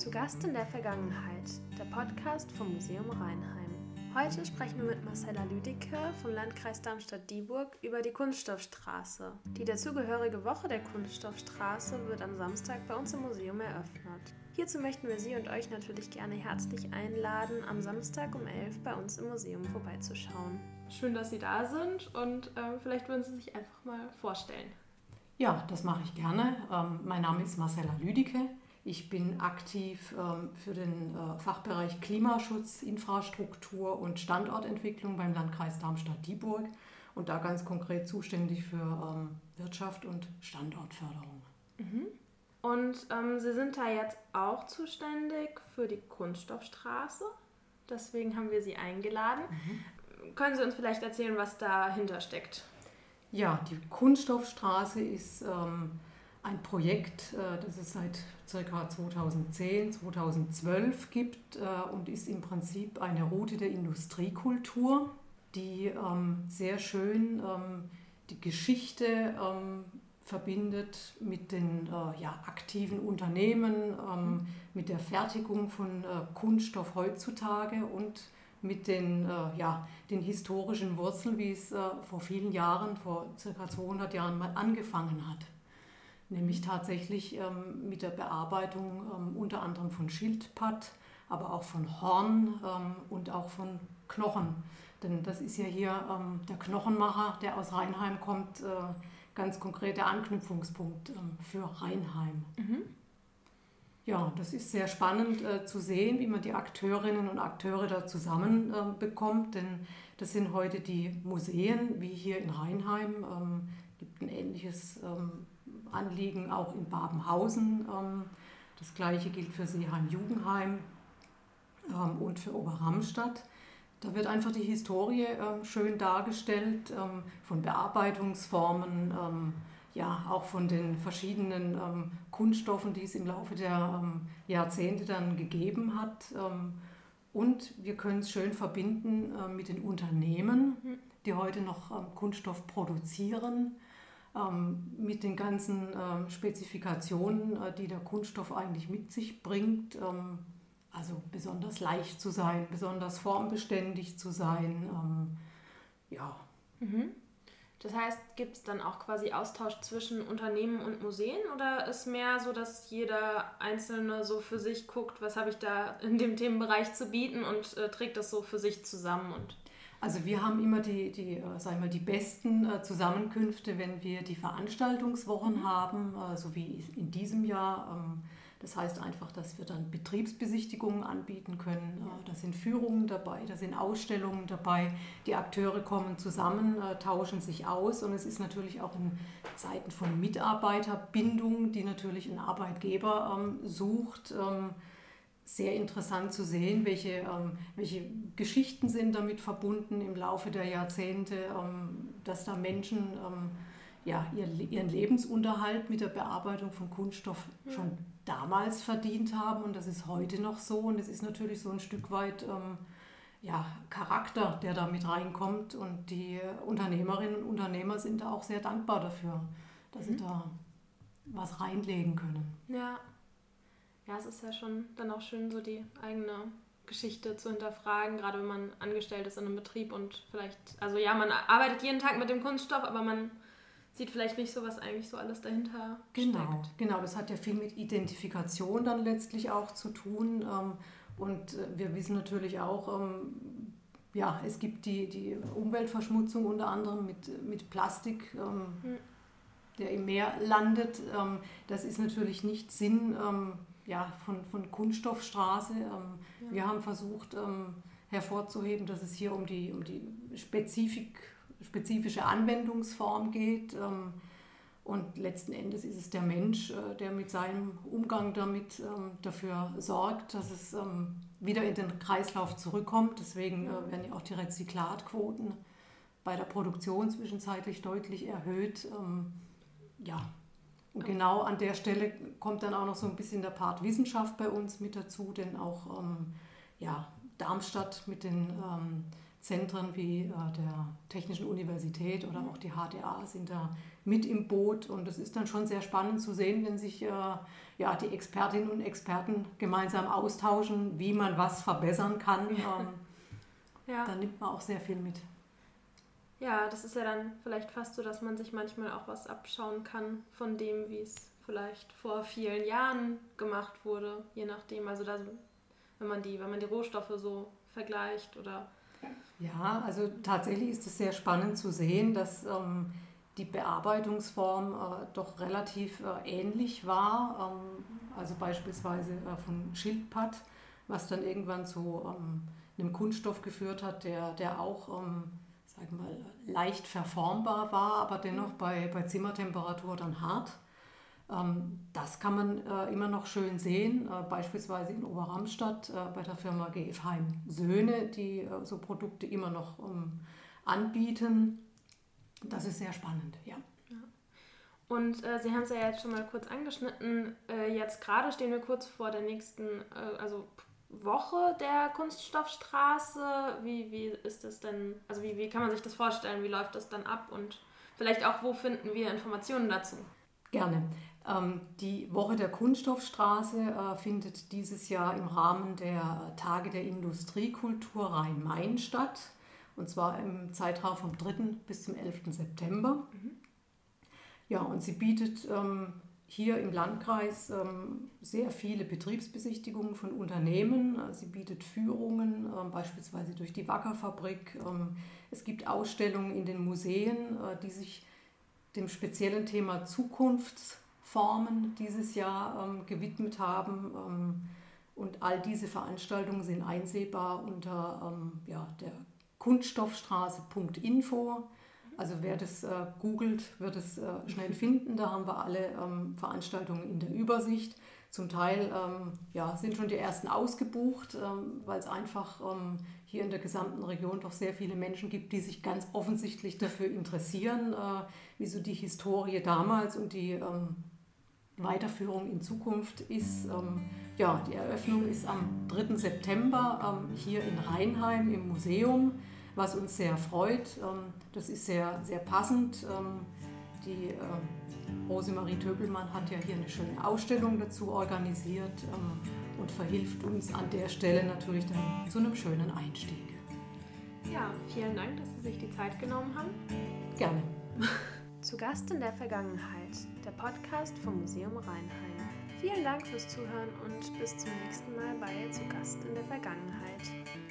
Zu Gast in der Vergangenheit, der Podcast vom Museum Rheinheim. Heute sprechen wir mit Marcella Lüdicke vom Landkreis Darmstadt-Dieburg über die Kunststoffstraße. Die dazugehörige Woche der Kunststoffstraße wird am Samstag bei uns im Museum eröffnet. Hierzu möchten wir Sie und euch natürlich gerne herzlich einladen, am Samstag um 11 bei uns im Museum vorbeizuschauen. Schön, dass Sie da sind und äh, vielleicht würden Sie sich einfach mal vorstellen. Ja, das mache ich gerne. Ähm, mein Name ist Marcella Lüdicke. Ich bin aktiv ähm, für den äh, Fachbereich Klimaschutz, Infrastruktur und Standortentwicklung beim Landkreis Darmstadt-Dieburg und da ganz konkret zuständig für ähm, Wirtschaft und Standortförderung. Mhm. Und ähm, Sie sind da jetzt auch zuständig für die Kunststoffstraße. Deswegen haben wir Sie eingeladen. Mhm. Können Sie uns vielleicht erzählen, was dahinter steckt? Ja, die Kunststoffstraße ist ähm, ein Projekt, äh, das es seit ca. 2010, 2012 gibt äh, und ist im Prinzip eine Route der Industriekultur, die ähm, sehr schön ähm, die Geschichte ähm, verbindet mit den äh, ja, aktiven Unternehmen, ähm, mit der Fertigung von Kunststoff heutzutage und mit den, äh, ja, den historischen Wurzeln, wie es äh, vor vielen Jahren, vor circa 200 Jahren mal angefangen hat. Nämlich tatsächlich ähm, mit der Bearbeitung ähm, unter anderem von Schildpatt, aber auch von Horn ähm, und auch von Knochen. Denn das ist ja hier ähm, der Knochenmacher, der aus Rheinheim kommt, äh, ganz konkreter Anknüpfungspunkt ähm, für Rheinheim. Mhm. Ja, das ist sehr spannend äh, zu sehen, wie man die Akteurinnen und Akteure da zusammen äh, bekommt, denn das sind heute die Museen, wie hier in Rheinheim. Ähm, gibt ein ähnliches ähm, Anliegen auch in Babenhausen. Ähm, das gleiche gilt für Seeheim-Jugendheim ähm, und für Oberramstadt. Da wird einfach die Historie ähm, schön dargestellt von Bearbeitungsformen ja, auch von den verschiedenen Kunststoffen, die es im Laufe der Jahrzehnte dann gegeben hat. Und wir können es schön verbinden mit den Unternehmen, mhm. die heute noch Kunststoff produzieren, mit den ganzen ähm, Spezifikationen, äh, die der Kunststoff eigentlich mit sich bringt. also besonders leicht zu sein, besonders formbeständig zu sein. ja. Mhm. Das heißt, gibt es dann auch quasi Austausch zwischen Unternehmen und Museen oder ist mehr so, dass jeder Einzelne so für sich guckt, was habe ich da in dem Themenbereich zu bieten und äh, trägt das so für sich zusammen? Und also wir haben immer die, die, äh, sag mal, die besten äh, Zusammenkünfte, wenn wir die Veranstaltungswochen haben, äh, so wie in diesem Jahr. Ähm, das heißt einfach, dass wir dann Betriebsbesichtigungen anbieten können. Äh, da sind Führungen dabei, da sind Ausstellungen dabei. Die Akteure kommen zusammen, tauschen sich aus. Und es ist natürlich auch in Zeiten von Mitarbeiterbindung, die natürlich ein Arbeitgeber ähm, sucht, ähm, sehr interessant zu sehen, welche, ähm, welche Geschichten sind damit verbunden im Laufe der Jahrzehnte, dass da Menschen ja, ihren Lebensunterhalt mit der Bearbeitung von Kunststoff schon damals verdient haben und das ist heute noch so und es ist natürlich so ein Stück weit ähm, ja, Charakter, der da mit reinkommt und die Unternehmerinnen und Unternehmer sind da auch sehr dankbar dafür, dass mhm. sie da was reinlegen können. Ja. Ja, es ist ja schon dann auch schön, so die eigene Geschichte zu hinterfragen, gerade wenn man angestellt ist in einem Betrieb und vielleicht, also ja, man arbeitet jeden Tag mit dem Kunststoff, aber man sieht vielleicht nicht so, was eigentlich so alles dahinter genau, steckt. Genau, das hat ja viel mit Identifikation dann letztlich auch zu tun. Ähm, und äh, wir wissen natürlich auch, ähm, ja, es gibt die, die Umweltverschmutzung unter anderem mit, mit Plastik, hm. der im Meer landet. Das ist natürlich nicht Sinn ja, von, von Kunststoffstraße. Ja. Wir haben versucht hervorzuheben, dass es hier um die, um die Spezifik spezifische Anwendungsform geht. Ähm, und letzten Endes ist es der Mensch, äh, der mit seinem Umgang damit ähm, dafür sorgt, dass es ähm, wieder in den Kreislauf zurückkommt. Deswegen äh, werden ja auch die Rezyklatquoten bei der Produktion zwischenzeitlich deutlich erhöht. Ja, und genau an der Stelle kommt dann auch noch so ein bisschen der Part Wissenschaft bei uns mit dazu, denn auch ja, Darmstadt mit den Zentren wie äh, der Technischen Universität oder auch die HDA sind da mit im Boot. Und es ist dann schon sehr spannend zu sehen, wenn sich äh, ja, die Expertinnen und Experten gemeinsam austauschen, wie man was verbessern kann. Ähm, ja. Dann nimmt man auch sehr viel mit. Ja, das ist ja dann vielleicht fast so, dass man sich manchmal auch was abschauen kann von dem, wie es vielleicht vor vielen Jahren gemacht wurde, je nachdem. Also da, wenn man die, wenn man die Rohstoffe so vergleicht oder ja, also tatsächlich ist es sehr spannend zu sehen, dass ähm, die Bearbeitungsform äh, doch relativ äh, ähnlich war. Ähm, also beispielsweise äh, von Schildpatt, was dann irgendwann zu ähm, einem Kunststoff geführt hat, der, der auch ähm, sagen mal, leicht verformbar war, aber dennoch bei, bei Zimmertemperatur dann hart. Ähm, das kann man äh, immer noch schön sehen, äh, beispielsweise in Oberramstadt äh, bei der Firma GF Heim Söhne, die so Produkte immer noch ähm, anbieten. Das ist sehr spannend, ja. Und äh, Sie haben es ja jetzt schon mal kurz angeschnitten. Äh, jetzt gerade stehen wir kurz vor der nächsten, äh, also Woche der Kunststoffstraße. Wie, wie ist das denn, also wie, wie kann man sich das vorstellen? Wie läuft das dann ab? Und vielleicht auch, wo finden wir Informationen dazu? Gerne. Ähm, die Woche der Kunststoffstraße äh, findet dieses Jahr im Rahmen der Tage der Industriekultur Rhein-Main statt. Und zwar im Zeitraum vom 3. bis zum 11. September. Mhm. Ja, und sie bietet ähm, hier im Landkreis ähm, sehr viele Betriebsbesichtigungen von Unternehmen. Sie bietet Führungen, ähm, beispielsweise durch die Wackerfabrik. Ähm, es gibt Ausstellungen in den Museen, äh, die sich dem speziellen Thema Zukunfts- Formen dieses Jahr gewidmet haben. Und all diese Veranstaltungen sind einsehbar unter ja, der kunststoffstraße.info. Also wer das äh, googelt, wird es äh, schnell finden. Da haben wir alle ähm, Veranstaltungen in der Übersicht. Zum Teil ähm, ja, sind schon die ersten ausgebucht, ähm, weil es einfach ähm, hier in der gesamten Region doch sehr viele Menschen gibt, die sich ganz offensichtlich dafür interessieren, äh, wie so die Historie damals und die ähm, Weiterführung in Zukunft ist, ähm, ja, die Eröffnung ist am 3. September hier in Rheinheim im Museum, was uns sehr freut. Ähm, das ist sehr, sehr passend. Ähm, die äh, Rosemarie Töbelmann hat ja hier eine schöne Ausstellung dazu organisiert ähm, und verhilft uns an der Stelle natürlich dann zu einem schönen Einstieg. Ja, vielen Dank, dass Sie sich die Zeit genommen haben. Gerne. Zu Gast in der Vergangenheit, der Podcast vom Museum Rheinheim. Vielen Dank fürs Zuhören und bis zum nächsten Mal bei Zu Gast in der Vergangenheit.